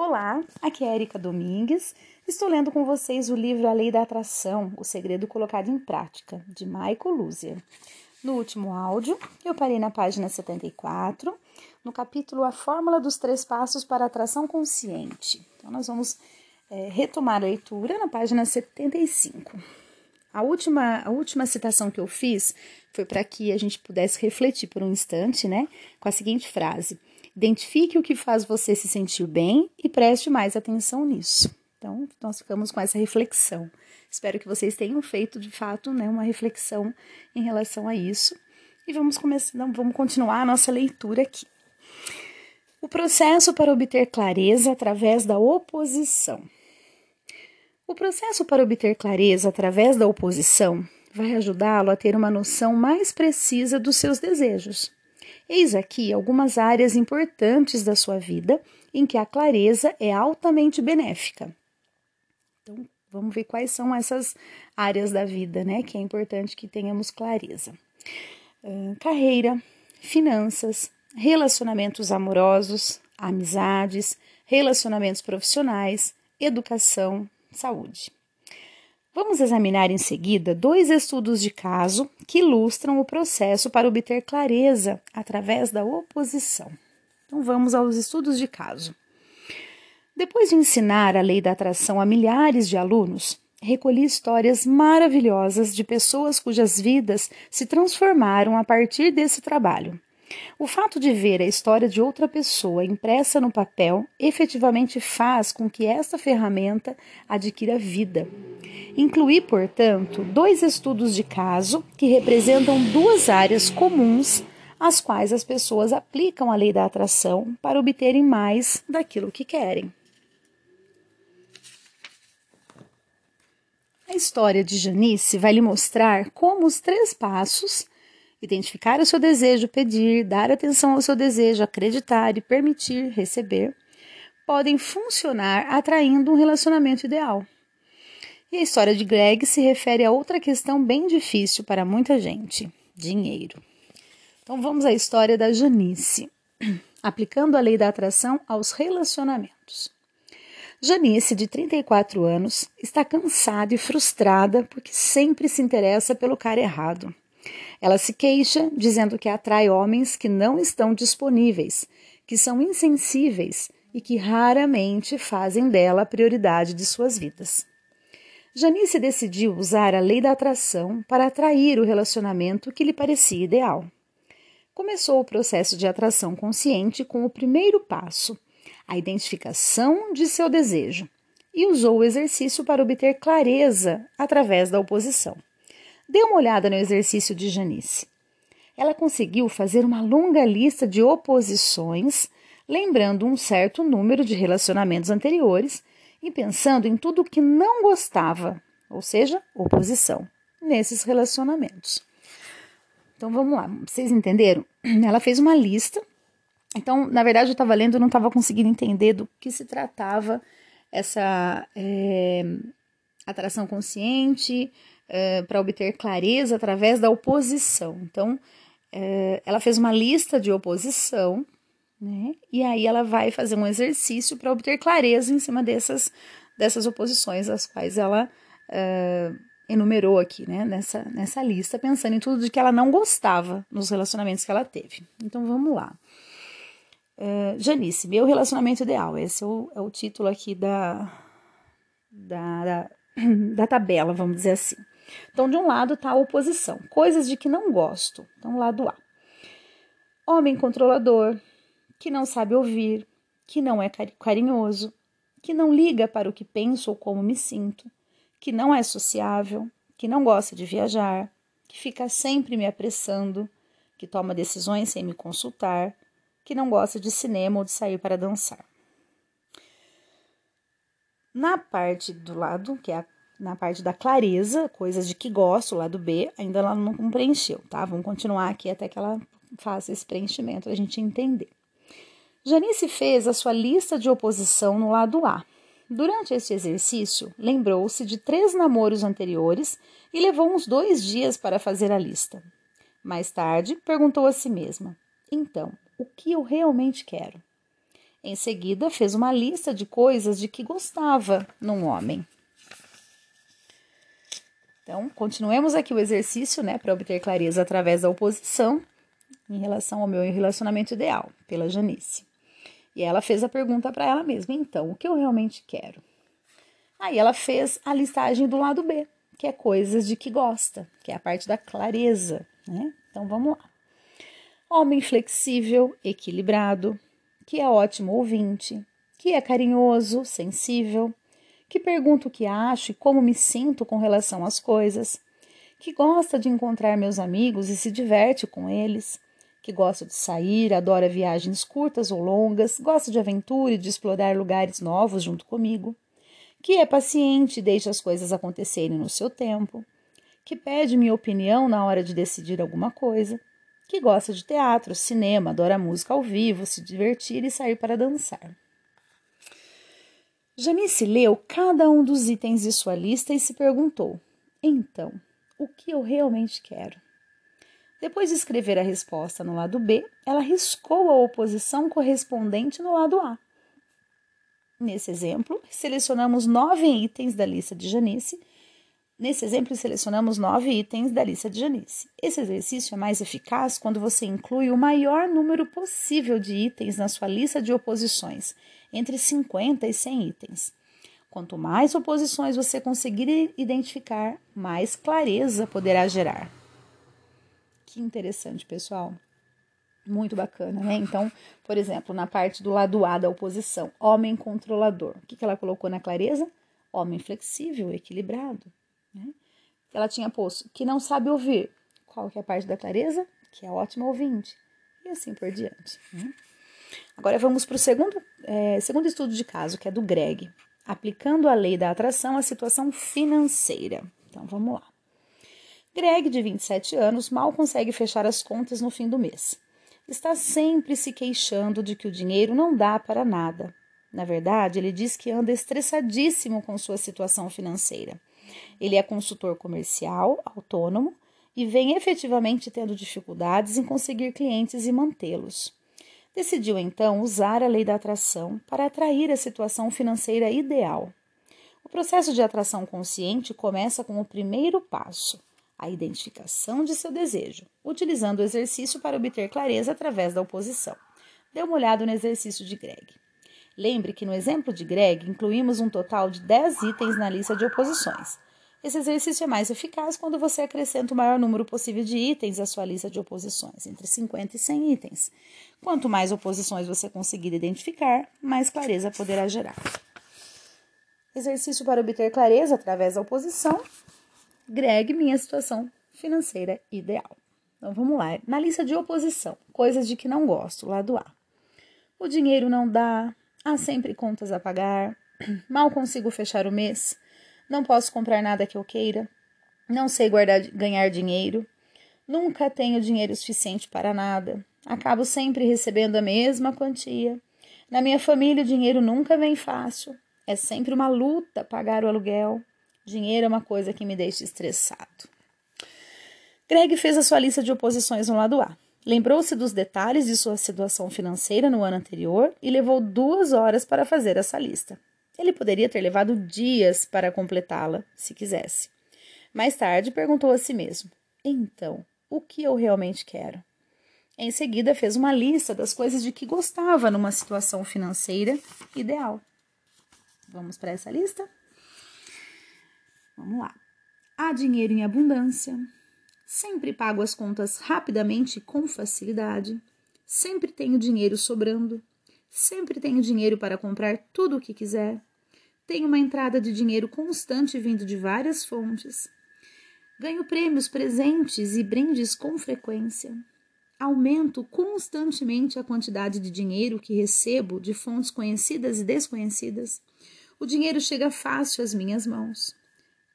Olá, aqui é Erika Domingues. Estou lendo com vocês o livro A Lei da Atração, o segredo colocado em prática, de Michael Luzier. No último áudio, eu parei na página 74, no capítulo A Fórmula dos Três Passos para a Atração Consciente. Então, nós vamos é, retomar a leitura na página 75. A última, a última citação que eu fiz foi para que a gente pudesse refletir por um instante, né, com a seguinte frase: Identifique o que faz você se sentir bem e preste mais atenção nisso. Então, nós ficamos com essa reflexão. Espero que vocês tenham feito de fato né, uma reflexão em relação a isso. E vamos começar, vamos continuar a nossa leitura aqui. O processo para obter clareza através da oposição. O processo para obter clareza através da oposição vai ajudá-lo a ter uma noção mais precisa dos seus desejos. Eis aqui algumas áreas importantes da sua vida em que a clareza é altamente benéfica. Então, vamos ver quais são essas áreas da vida, né, que é importante que tenhamos clareza. Carreira, finanças, relacionamentos amorosos, amizades, relacionamentos profissionais, educação, saúde. Vamos examinar em seguida dois estudos de caso que ilustram o processo para obter clareza através da oposição. Então vamos aos estudos de caso. Depois de ensinar a lei da atração a milhares de alunos, recolhi histórias maravilhosas de pessoas cujas vidas se transformaram a partir desse trabalho. O fato de ver a história de outra pessoa impressa no papel efetivamente faz com que esta ferramenta adquira vida. Incluí, portanto, dois estudos de caso que representam duas áreas comuns às quais as pessoas aplicam a lei da atração para obterem mais daquilo que querem. A história de Janice vai lhe mostrar como os três passos Identificar o seu desejo, pedir, dar atenção ao seu desejo, acreditar e permitir receber podem funcionar atraindo um relacionamento ideal. E a história de Greg se refere a outra questão bem difícil para muita gente: dinheiro. Então vamos à história da Janice, aplicando a lei da atração aos relacionamentos. Janice, de 34 anos, está cansada e frustrada porque sempre se interessa pelo cara errado. Ela se queixa, dizendo que atrai homens que não estão disponíveis, que são insensíveis e que raramente fazem dela a prioridade de suas vidas. Janice decidiu usar a lei da atração para atrair o relacionamento que lhe parecia ideal. Começou o processo de atração consciente com o primeiro passo, a identificação de seu desejo, e usou o exercício para obter clareza através da oposição. Dê uma olhada no exercício de Janice. Ela conseguiu fazer uma longa lista de oposições, lembrando um certo número de relacionamentos anteriores e pensando em tudo que não gostava, ou seja, oposição, nesses relacionamentos. Então vamos lá, vocês entenderam? Ela fez uma lista. Então, na verdade, eu estava lendo e não estava conseguindo entender do que se tratava essa é, atração consciente, uh, para obter clareza através da oposição. Então, uh, ela fez uma lista de oposição, né? E aí ela vai fazer um exercício para obter clareza em cima dessas, dessas oposições, as quais ela uh, enumerou aqui, né? Nessa, nessa lista, pensando em tudo de que ela não gostava nos relacionamentos que ela teve. Então, vamos lá. Janice, meu relacionamento ideal. Esse é o, é o título aqui da, da, da, da tabela, vamos dizer assim. Então, de um lado está a oposição, coisas de que não gosto. Então, lado A. Homem controlador, que não sabe ouvir, que não é carinhoso, que não liga para o que penso ou como me sinto, que não é sociável, que não gosta de viajar, que fica sempre me apressando, que toma decisões sem me consultar, que não gosta de cinema ou de sair para dançar. Na parte do lado, que é a na parte da clareza, coisas de que gosto, lá do B, ainda ela não preencheu, tá? Vamos continuar aqui até que ela faça esse preenchimento a gente entender. Janice fez a sua lista de oposição no lado A. Durante este exercício, lembrou-se de três namoros anteriores e levou uns dois dias para fazer a lista. Mais tarde, perguntou a si mesma: Então, o que eu realmente quero? Em seguida, fez uma lista de coisas de que gostava num homem. Então, continuemos aqui o exercício, né, para obter clareza através da oposição em relação ao meu relacionamento ideal, pela Janice. E ela fez a pergunta para ela mesma: então, o que eu realmente quero? Aí ela fez a listagem do lado B, que é coisas de que gosta, que é a parte da clareza, né? Então vamos lá. Homem flexível, equilibrado, que é ótimo ouvinte, que é carinhoso, sensível, que pergunta o que acho e como me sinto com relação às coisas, que gosta de encontrar meus amigos e se diverte com eles, que gosta de sair, adora viagens curtas ou longas, gosta de aventura e de explorar lugares novos junto comigo, que é paciente e deixa as coisas acontecerem no seu tempo, que pede minha opinião na hora de decidir alguma coisa, que gosta de teatro, cinema, adora música ao vivo, se divertir e sair para dançar. Janice leu cada um dos itens de sua lista e se perguntou: então, o que eu realmente quero? Depois de escrever a resposta no lado B, ela riscou a oposição correspondente no lado A. Nesse exemplo, selecionamos nove itens da lista de Janice. Nesse exemplo, selecionamos nove itens da lista de Janice. Esse exercício é mais eficaz quando você inclui o maior número possível de itens na sua lista de oposições, entre 50 e 100 itens. Quanto mais oposições você conseguir identificar, mais clareza poderá gerar. Que interessante, pessoal. Muito bacana, né? Então, por exemplo, na parte do lado A da oposição, homem controlador. O que, ela colocou na clareza? Homem flexível, equilibrado. Né? Ela tinha posto que não sabe ouvir. Qual que é a parte da clareza? Que é ótimo ouvinte. E assim por diante. Né? Agora vamos para o segundo, é, segundo estudo de caso, que é do Greg. Aplicando a lei da atração à situação financeira. Então, vamos lá. Greg, de 27 anos, mal consegue fechar as contas no fim do mês. Está sempre se queixando de que o dinheiro não dá para nada. Na verdade, ele diz que anda estressadíssimo com sua situação financeira. Ele é consultor comercial, autônomo, e vem efetivamente tendo dificuldades em conseguir clientes e mantê-los. Decidiu então usar a lei da atração para atrair a situação financeira ideal. O processo de atração consciente começa com o primeiro passo, a identificação de seu desejo, utilizando o exercício para obter clareza através da oposição. Dê uma olhada no exercício de Greg. Lembre que no exemplo de Greg incluímos um total de 10 itens na lista de oposições. Esse exercício é mais eficaz quando você acrescenta o maior número possível de itens à sua lista de oposições, entre 50 e 100 itens. Quanto mais oposições você conseguir identificar, mais clareza poderá gerar. Exercício para obter clareza através da oposição Greg, minha situação financeira ideal. Então vamos lá. Na lista de oposição, coisas de que não gosto, lado A. O dinheiro não dá, há sempre contas a pagar, mal consigo fechar o mês, não posso comprar nada que eu queira, não sei guardar, ganhar dinheiro, nunca tenho dinheiro suficiente para nada, acabo sempre recebendo a mesma quantia. Na minha família, o dinheiro nunca vem fácil, é sempre uma luta pagar o aluguel. Dinheiro é uma coisa que me deixa estressado. Greg fez a sua lista de oposições no lado A. Lembrou-se dos detalhes de sua situação financeira no ano anterior e levou duas horas para fazer essa lista. Ele poderia ter levado dias para completá-la, se quisesse. Mais tarde, perguntou a si mesmo: Então, o que eu realmente quero? Em seguida, fez uma lista das coisas de que gostava numa situação financeira ideal. Vamos para essa lista? Vamos lá. Há dinheiro em abundância. Sempre pago as contas rapidamente e com facilidade. Sempre tenho dinheiro sobrando. Sempre tenho dinheiro para comprar tudo o que quiser. Tenho uma entrada de dinheiro constante vindo de várias fontes. Ganho prêmios, presentes e brindes com frequência. Aumento constantemente a quantidade de dinheiro que recebo de fontes conhecidas e desconhecidas. O dinheiro chega fácil às minhas mãos.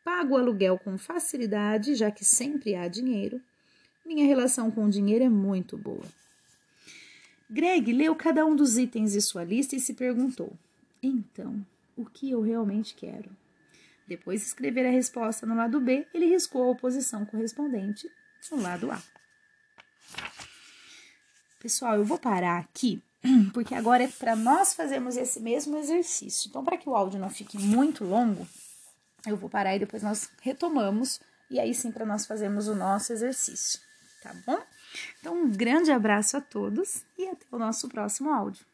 Pago o aluguel com facilidade, já que sempre há dinheiro. Minha relação com o dinheiro é muito boa. Greg leu cada um dos itens de sua lista e se perguntou: então, o que eu realmente quero? Depois de escrever a resposta no lado B, ele riscou a oposição correspondente no lado A. Pessoal, eu vou parar aqui porque agora é para nós fazermos esse mesmo exercício. Então, para que o áudio não fique muito longo, eu vou parar e depois nós retomamos, e aí sim para nós fazermos o nosso exercício, tá bom? Então, um grande abraço a todos e até o nosso próximo áudio.